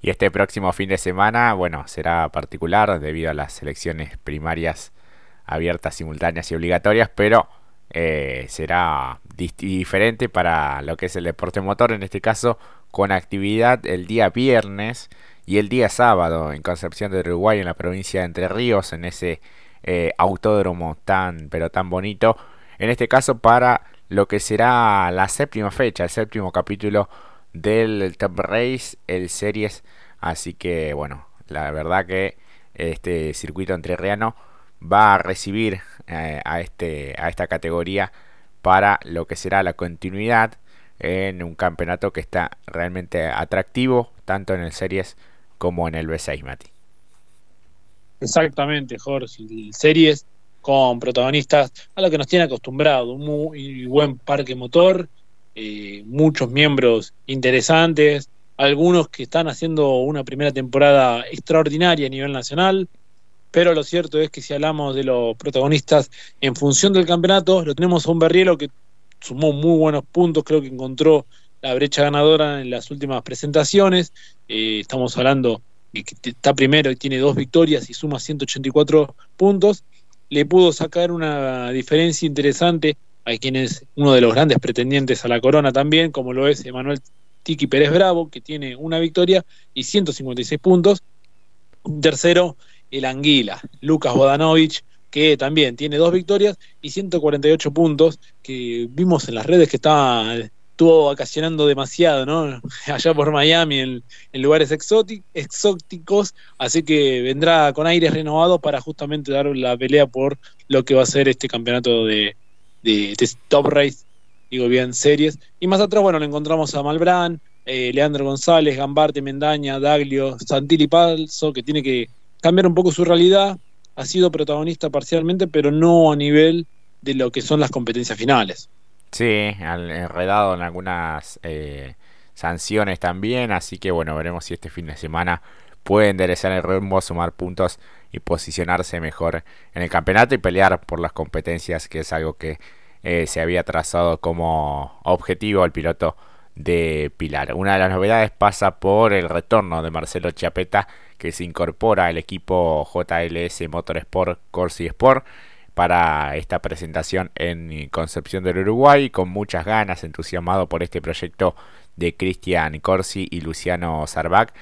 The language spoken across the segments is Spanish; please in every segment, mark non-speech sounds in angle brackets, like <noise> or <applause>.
Y este próximo fin de semana, bueno, será particular debido a las elecciones primarias abiertas, simultáneas y obligatorias, pero eh, será diferente para lo que es el deporte motor, en este caso con actividad el día viernes y el día sábado en Concepción de Uruguay, en la provincia de Entre Ríos, en ese eh, autódromo tan, pero tan bonito. En este caso para lo que será la séptima fecha, el séptimo capítulo del Top Race, el Series. Así que bueno, la verdad que este circuito entrerriano va a recibir eh, a, este, a esta categoría para lo que será la continuidad en un campeonato que está realmente atractivo, tanto en el Series como en el B6, Mati. Exactamente, Jorge. El Series con protagonistas a lo que nos tiene acostumbrado, un muy buen parque motor, eh, muchos miembros interesantes, algunos que están haciendo una primera temporada extraordinaria a nivel nacional, pero lo cierto es que si hablamos de los protagonistas en función del campeonato, lo tenemos a un Berrielo que sumó muy buenos puntos, creo que encontró la brecha ganadora en las últimas presentaciones, eh, estamos hablando que está primero y tiene dos victorias y suma 184 puntos, le pudo sacar una diferencia interesante a quien es uno de los grandes pretendientes a la corona también, como lo es Emanuel Tiki Pérez Bravo, que tiene una victoria y 156 puntos. tercero, el Anguila, Lucas Bodanovich, que también tiene dos victorias y 148 puntos, que vimos en las redes que estaba, estuvo vacacionando demasiado, ¿no? <laughs> Allá por Miami, en, lugares exóticos, así que vendrá con aires renovados para justamente dar la pelea por lo que va a ser este campeonato de, de, Top Race, digo bien, series. Y más atrás, bueno, le encontramos a Malbrán, eh, Leandro González, Gambarte, Mendaña, Daglio, Santilli Palso, que tiene que cambiar un poco su realidad. Ha sido protagonista parcialmente, pero no a nivel de lo que son las competencias finales. Sí, enredado en algunas eh, sanciones también, así que bueno, veremos si este fin de semana puede enderezar el rumbo, sumar puntos y posicionarse mejor en el campeonato y pelear por las competencias, que es algo que eh, se había trazado como objetivo al piloto de Pilar. Una de las novedades pasa por el retorno de Marcelo Chiapeta, que se incorpora al equipo JLS Motorsport Corsi Sport para esta presentación en Concepción del Uruguay, con muchas ganas, entusiasmado por este proyecto de Cristian Corsi y Luciano Sarbac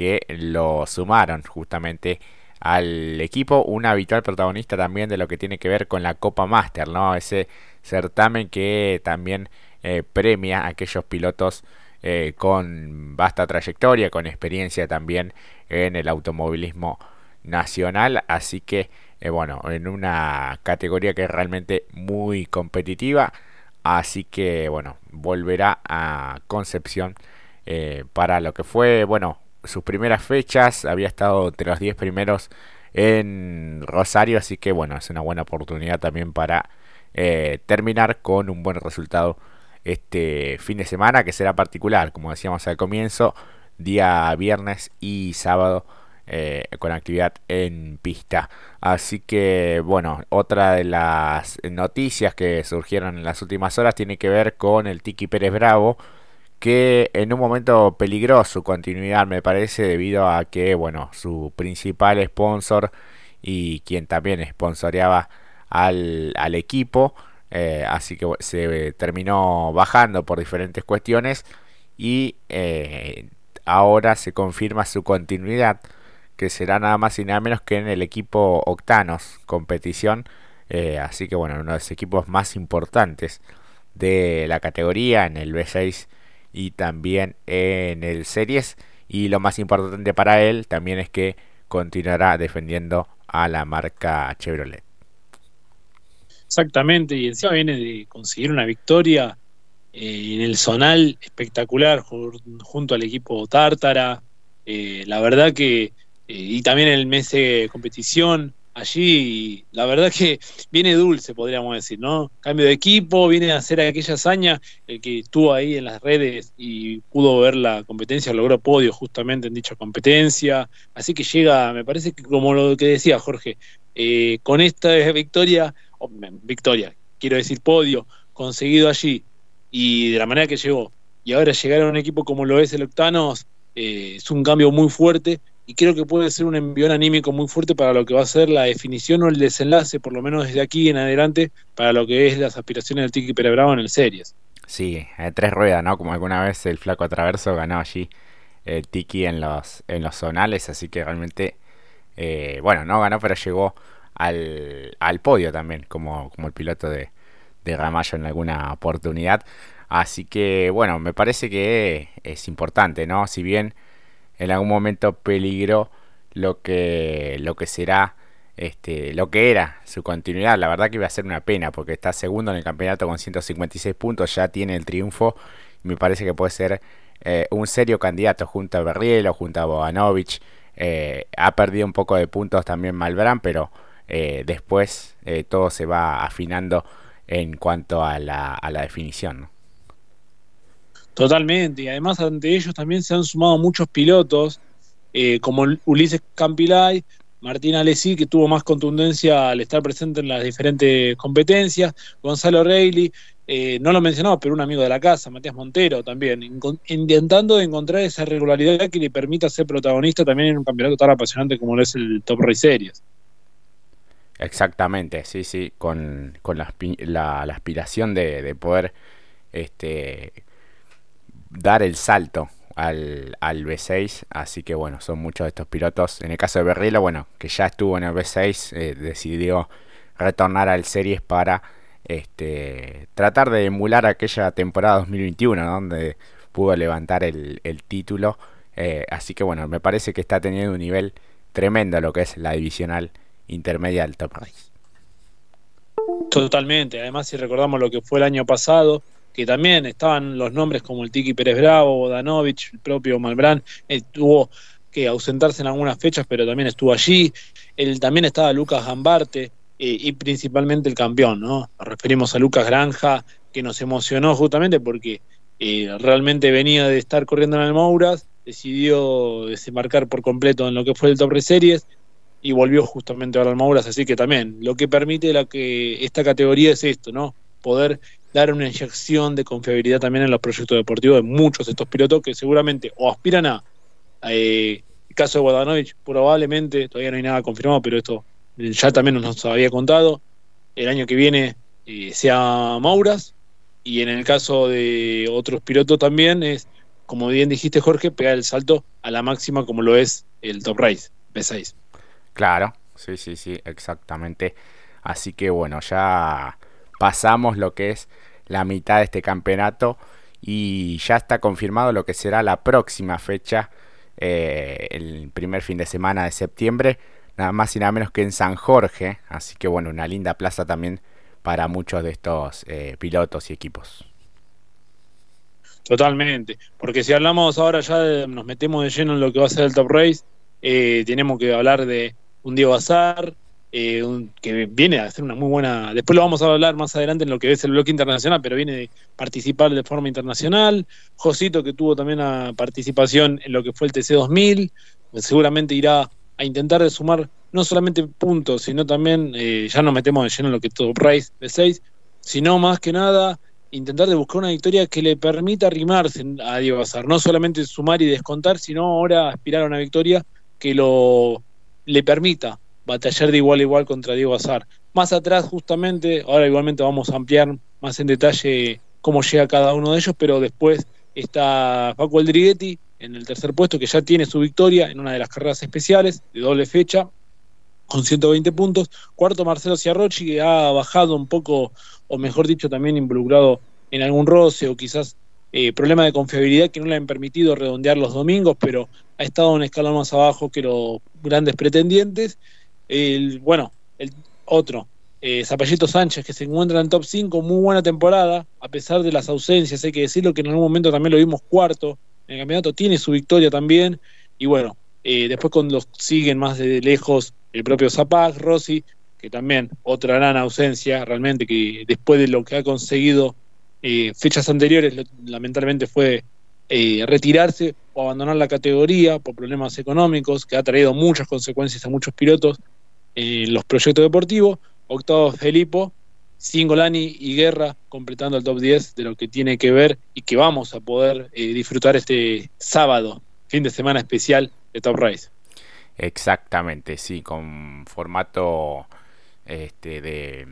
que lo sumaron justamente al equipo, un habitual protagonista también de lo que tiene que ver con la Copa Master, ¿no? Ese certamen que también eh, premia a aquellos pilotos eh, con vasta trayectoria, con experiencia también en el automovilismo nacional, así que eh, bueno, en una categoría que es realmente muy competitiva, así que bueno, volverá a Concepción para lo que fue, bueno, sus primeras fechas, había estado entre los 10 primeros en Rosario, así que bueno, es una buena oportunidad también para eh, terminar con un buen resultado este fin de semana, que será particular, como decíamos al comienzo, día viernes y sábado. Eh, con actividad en pista. Así que, bueno, otra de las noticias que surgieron en las últimas horas tiene que ver con el Tiki Pérez Bravo, que en un momento peligró su continuidad, me parece, debido a que, bueno, su principal sponsor y quien también sponsoreaba al, al equipo, eh, así que se terminó bajando por diferentes cuestiones y eh, ahora se confirma su continuidad, que será nada más y nada menos que en el equipo Octanos competición, eh, así que bueno, uno de los equipos más importantes de la categoría en el B6 y también en el Series. Y lo más importante para él también es que continuará defendiendo a la marca Chevrolet. Exactamente, y encima viene de conseguir una victoria eh, en el zonal espectacular junto al equipo Tártara. Eh, la verdad que, eh, y también el mes de competición, allí la verdad que viene dulce, podríamos decir, ¿no? Cambio de equipo, viene a hacer aquella hazaña, el que estuvo ahí en las redes y pudo ver la competencia, logró podio justamente en dicha competencia, así que llega, me parece que como lo que decía Jorge, eh, con esta victoria, victoria, quiero decir podio, conseguido allí y de la manera que llegó, y ahora llegar a un equipo como lo es el Octanos, eh, es un cambio muy fuerte y creo que puede ser un envión anímico muy fuerte para lo que va a ser la definición o el desenlace, por lo menos desde aquí en adelante, para lo que es las aspiraciones del Tiki Pérez en el Series. Sí, de tres ruedas, ¿no? Como alguna vez el Flaco Traverso ganó allí el Tiki en los, en los zonales, así que realmente, eh, bueno, no ganó, pero llegó al, al podio también, como, como el piloto de, de Ramallo en alguna oportunidad. Así que, bueno, me parece que es importante, ¿no? Si bien en algún momento peligró lo que, lo que será, este, lo que era su continuidad. La verdad que iba a ser una pena porque está segundo en el campeonato con 156 puntos, ya tiene el triunfo. Me parece que puede ser eh, un serio candidato junto a Berrielo, junto a Boganovich. Eh, ha perdido un poco de puntos también Malbrán, pero eh, después todo se va afinando en cuanto a la, a la definición. ¿no? Totalmente, y además ante ellos también se han sumado muchos pilotos, eh, como Ulises Campilay, Martín Alessi, que tuvo más contundencia al estar presente en las diferentes competencias, Gonzalo Reilly, eh, no lo mencionaba, pero un amigo de la casa, Matías Montero también, intentando encontrar esa regularidad que le permita ser protagonista también en un campeonato tan apasionante como lo es el Top Race Series. Exactamente, sí, sí, con, con la, la, aspiración de, de poder este, dar el salto al, al B6. Así que bueno, son muchos de estos pilotos. En el caso de Berrilo, bueno, que ya estuvo en el B6, eh, decidió retornar al Series para este, tratar de emular aquella temporada 2021, donde pudo levantar el, el título. Eh, así que bueno, me parece que está teniendo un nivel tremendo lo que es la divisional intermedia del Top Race. Totalmente, además si recordamos lo que fue el año pasado, que también estaban los nombres como el Tiki Pérez Bravo, Danovich, el propio Malbrán, eh, tuvo que ausentarse en algunas fechas, pero también estuvo allí. El, también estaba Lucas Gambarte eh, y principalmente el campeón, ¿no? Nos referimos a Lucas Granja, que nos emocionó justamente porque eh, realmente venía de estar corriendo en el Mouras, decidió desembarcar por completo en lo que fue el Top Series y volvió justamente ahora al Mouras, así que también lo que permite la que esta categoría es esto, ¿no? Poder dar una inyección de confiabilidad también en los proyectos deportivos de muchos de estos pilotos que seguramente o aspiran a, eh, el caso de Guadanovich, probablemente, todavía no hay nada confirmado, pero esto ya también nos había contado, el año que viene eh, sea Mauras, y en el caso de otros pilotos también es, como bien dijiste Jorge, pegar el salto a la máxima como lo es el Top Race, B6. Claro, sí, sí, sí, exactamente. Así que bueno, ya pasamos lo que es la mitad de este campeonato y ya está confirmado lo que será la próxima fecha, eh, el primer fin de semana de septiembre, nada más y nada menos que en San Jorge, así que bueno, una linda plaza también para muchos de estos eh, pilotos y equipos. Totalmente, porque si hablamos ahora ya nos metemos de lleno en lo que va a ser el Top Race, eh, tenemos que hablar de un Diego Azar, eh, que viene a hacer una muy buena. Después lo vamos a hablar más adelante en lo que es el bloque internacional, pero viene de participar de forma internacional. Josito, que tuvo también una participación en lo que fue el TC2000, pues seguramente irá a intentar de sumar no solamente puntos, sino también, eh, ya nos metemos de lleno en lo que es Top Race de 6, sino más que nada intentar de buscar una victoria que le permita arrimarse a Diego Azar, no solamente sumar y descontar, sino ahora aspirar a una victoria que lo le permita batallar de igual a igual contra Diego Azar. Más atrás, justamente, ahora igualmente vamos a ampliar más en detalle cómo llega cada uno de ellos, pero después está Paco Aldriguetti en el tercer puesto, que ya tiene su victoria en una de las carreras especiales de doble fecha, con 120 puntos. Cuarto, Marcelo Ciarrochi, que ha bajado un poco, o mejor dicho, también involucrado en algún roce o quizás eh, problema de confiabilidad que no le han permitido redondear los domingos, pero ha estado un escalón más abajo que los grandes pretendientes. El, bueno, el otro, eh, Sánchez, que se encuentra en top 5, muy buena temporada, a pesar de las ausencias, hay que decirlo que en algún momento también lo vimos cuarto en el campeonato, tiene su victoria también, y bueno, eh, después cuando los siguen más de lejos el propio Zapag, Rossi, que también otra gran ausencia, realmente, que después de lo que ha conseguido eh, fechas anteriores, lamentablemente fue eh, retirarse o abandonar la categoría por problemas económicos, que ha traído muchas consecuencias a muchos pilotos en los proyectos deportivos. Octavo Felipo, Singolani y Guerra completando el top 10 de lo que tiene que ver y que vamos a poder eh, disfrutar este sábado fin de semana especial de Top Race. Exactamente, sí, con formato este, de,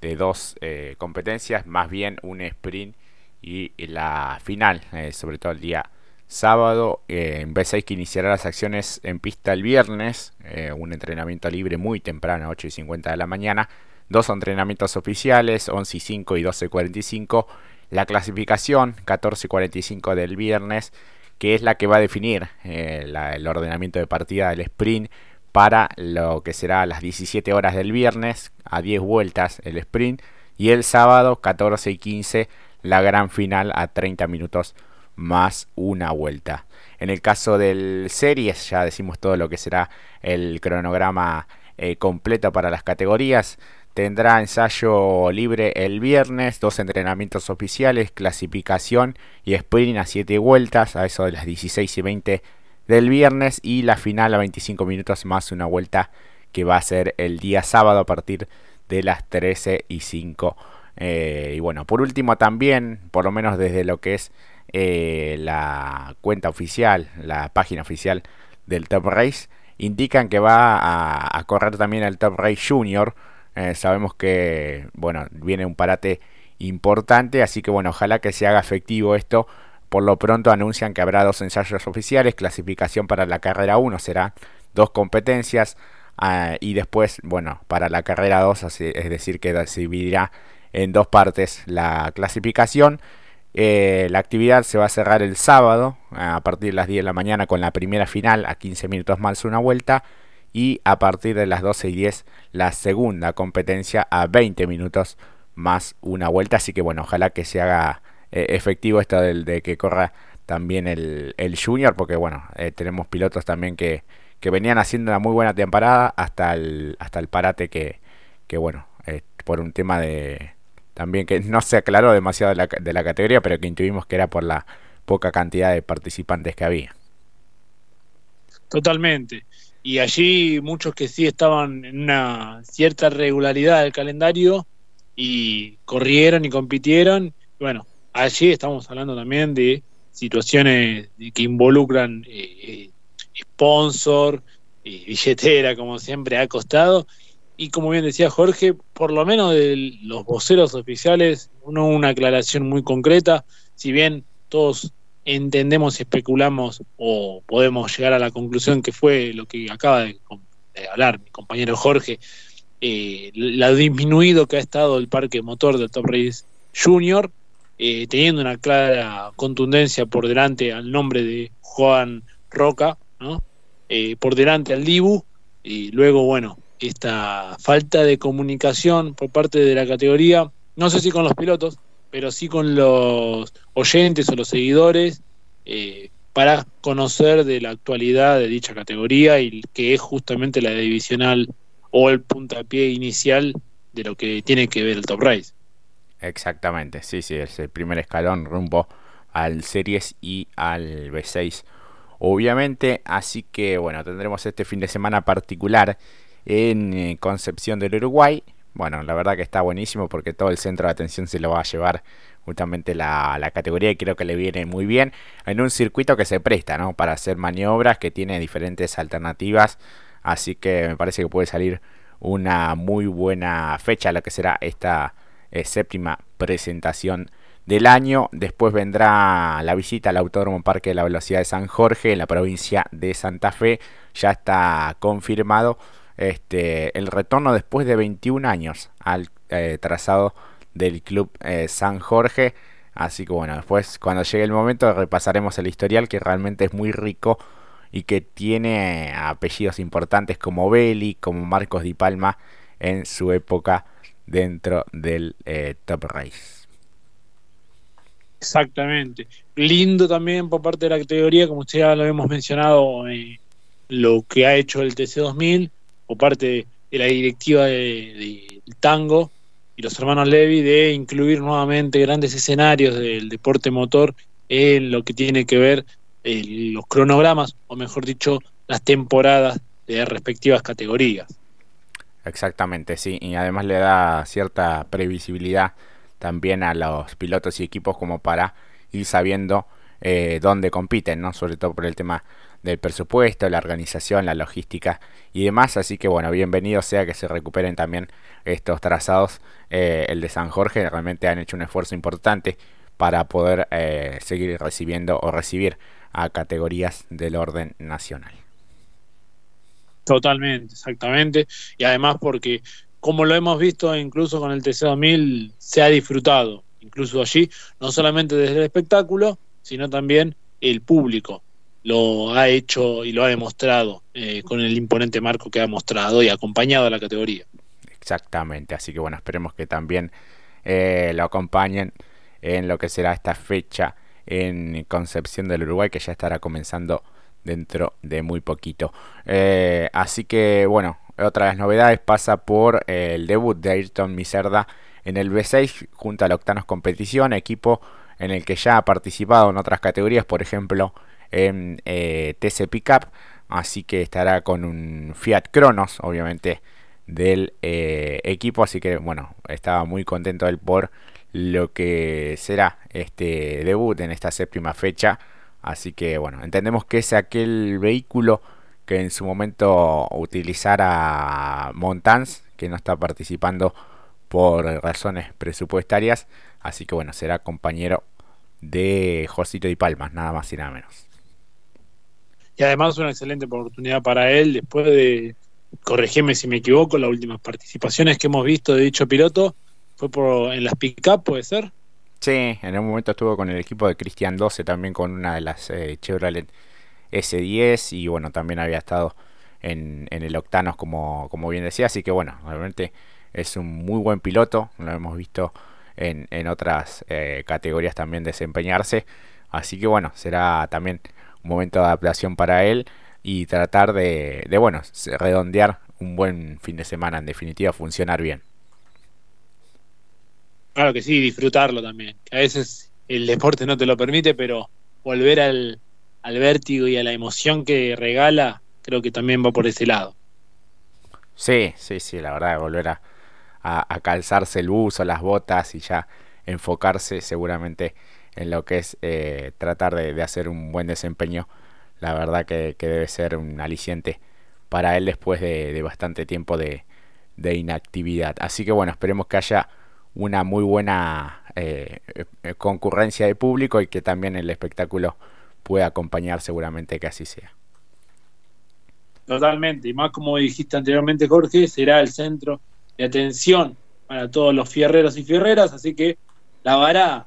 de dos eh, competencias, más bien un sprint y la final, eh, sobre todo el día sábado, eh, en B6 que iniciará las acciones en pista el viernes, un entrenamiento libre muy temprano, 8 y 50 de la mañana, dos entrenamientos oficiales, 11 y 5 y 12 y 45, la clasificación 14 y 45 del viernes, que es la que va a definir el ordenamiento de partida del sprint para lo que será a las 17 horas del viernes, a 10 vueltas el sprint, y el sábado 14 y 15 la gran final a 30 minutos más una vuelta. En el caso del series ya decimos todo lo que será el cronograma eh, completo para las categorías. Tendrá ensayo libre el viernes, dos entrenamientos oficiales, clasificación y sprint a 7 vueltas, a eso de las 16 y 20 del viernes y la final a 25 minutos más una vuelta que va a ser el día sábado a partir de las 13 y 5. Eh, y bueno, por último también, por lo menos desde lo que es eh, la cuenta oficial, la página oficial del Top Race, indican que va a, correr también el Top Race Junior. Eh, sabemos que, bueno, viene un parate importante, así que bueno, ojalá que se haga efectivo esto por lo pronto anuncian que habrá dos ensayos oficiales, clasificación para la carrera 1 será dos competencias ah, y después, bueno, para la carrera 2, es decir, que se dividirá en dos partes la clasificación. Eh, la actividad se va a cerrar el sábado a partir de las 10 de la mañana con la primera final a 15 minutos más una vuelta y a partir de las 12 y 10 la segunda competencia a 20 minutos más una vuelta. Así que bueno, ojalá que se haga eh, efectivo esto de que corra también el, el Junior, porque bueno, eh, tenemos pilotos también que, que venían haciendo una muy buena temporada hasta el, hasta el parate que, que bueno, por un tema de también que no se aclaró demasiado de la, categoría, pero que intuimos que era por la poca cantidad de participantes que había. Totalmente. Y allí muchos que sí estaban en una cierta regularidad del calendario y corrieron y compitieron. Bueno, allí estamos hablando también de situaciones que involucran eh, sponsor, y billetera, como siempre ha costado. Y como bien decía Jorge, por lo menos de los voceros oficiales, uno una aclaración muy concreta, si bien todos entendemos y especulamos o podemos llegar a la conclusión que fue lo que acaba de, hablar mi compañero Jorge, eh, la disminuido que ha estado el parque motor del Top Race Junior, eh, teniendo una clara contundencia por delante al nombre de Juan Roca, eh, por delante al Dibu, y luego, bueno, esta falta de comunicación por parte de la categoría, no sé si con los pilotos, pero sí con los oyentes o los seguidores, eh, para conocer de la actualidad de dicha categoría y que es justamente la divisional o el puntapié inicial de lo que tiene que ver el Top Race. Exactamente, sí, sí, es el primer escalón rumbo al Series y al B6. Obviamente, así que bueno, tendremos este fin de semana particular en eh, Concepción del Uruguay. Bueno, la verdad que está buenísimo porque todo el centro de atención se lo va a llevar justamente la, la, categoría y creo que le viene muy bien en un circuito que se presta, ¿no? Para hacer maniobras, que tiene diferentes alternativas. Así que me parece que puede salir una muy buena fecha lo que será esta eh, séptima presentación del año. Después vendrá la visita al Autódromo Parque de la Velocidad de San Jorge en la provincia de Santa Fe. Ya está confirmado este, el retorno después de 21 años al eh, trazado del Club eh, San Jorge. Así que bueno, después cuando llegue el momento repasaremos el historial que realmente es muy rico y que tiene apellidos importantes como Belli, como Marcos Di Palma en su época dentro del eh, Top Race. Exactamente. Lindo también por parte de la categoría, como usted ya lo hemos mencionado, lo que ha hecho el TC2000 por parte de la directiva de, tango y los hermanos Levi de incluir nuevamente grandes escenarios del deporte motor en lo que tiene que ver eh, los cronogramas, o mejor dicho, las temporadas de respectivas categorías. Exactamente, sí, y además le da cierta previsibilidad también a los pilotos y equipos como para ir sabiendo eh, donde compiten, ¿no? Sobre todo por el tema del presupuesto, la organización, la logística y demás. Así que bueno, bienvenido sea que se recuperen también estos trazados. Eh, el de San Jorge realmente han hecho un esfuerzo importante para poder eh, seguir recibiendo o recibir a categorías del orden nacional. Totalmente, exactamente. Y además porque, como lo hemos visto incluso con el TC2000, se ha disfrutado, incluso allí, no solamente desde el espectáculo, sino también el público lo ha hecho y lo ha demostrado eh, con el imponente marco que ha mostrado y acompañado a la categoría. Exactamente, así que bueno, esperemos que también eh, lo acompañen en lo que será esta fecha en Concepción del Uruguay, que ya estará comenzando dentro de muy poquito. Eh, así que bueno, otra de las novedades pasa por el debut de Ayrton Miserda en el B6 junto al Octanos Competición, equipo en el que ya ha participado en otras categorías, por ejemplo en eh, TC Pickup, así que estará con un Fiat Cronos, obviamente del eh, equipo, así que bueno, estaba muy contento él por lo que será este debut en esta séptima fecha. Así que bueno, entendemos que es aquel vehículo que en su momento utilizara Montans, que no está participando por razones presupuestarias. Así que bueno, será compañero de Josito y Palmas, nada más y nada menos. Y además una excelente oportunidad para él. Después de, corregime si me equivoco, las últimas participaciones que hemos visto de dicho piloto fue en las pick-up, ¿puede ser? Sí, en un momento estuvo con el equipo de Cristian 12, también con una de las eh, Chevrolet S10 y bueno, también había estado en, en, el Octanos como, como bien decía, así que bueno, realmente es un muy buen piloto, lo hemos visto en, en otras eh, categorías también desempeñarse, así que bueno, será también momento de adaptación para él y tratar de, de bueno, redondear un buen fin de semana, en definitiva funcionar bien. Claro que sí, disfrutarlo también. A veces el deporte no te lo permite, pero volver al, al vértigo y a la emoción que regala, creo que también va por ese lado. Sí, sí, sí, la verdad, volver a, a, calzarse el buzo, las botas y ya enfocarse seguramente en lo que es eh, tratar de, hacer un buen desempeño, la verdad que, debe ser un aliciente para él después de, bastante tiempo de, de inactividad. Así que bueno, esperemos que haya una muy buena eh, eh, concurrencia de público y que también el espectáculo pueda acompañar seguramente que así sea. Totalmente, y más como dijiste anteriormente Jorge, será el centro de atención para todos los fierreros y fierreras, así que la vara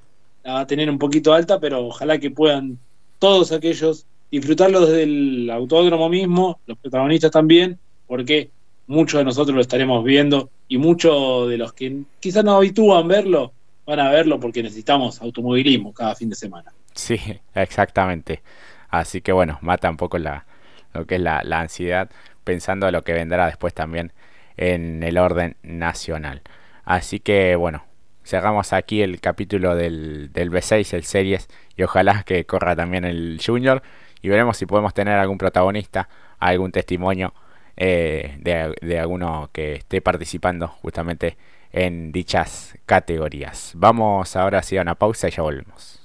va a tener un poquito alta, pero ojalá que puedan todos aquellos disfrutarlo desde el autódromo mismo, los protagonistas también, porque muchos de nosotros lo estaremos viendo y muchos de los que quizás no habitúan verlo van a verlo porque necesitamos automovilismo cada fin de semana. Sí, exactamente. Así que bueno, mata un poco la, lo que es la, la ansiedad pensando a lo que vendrá después también en el orden nacional. Así que bueno, cerramos aquí el capítulo del, del B6, el Series, y ojalá que corra también el Junior. Y veremos si podemos tener algún protagonista, algún testimonio eh, de, de alguno que esté participando justamente en dichas categorías. Vamos ahora sí a una pausa y ya volvemos.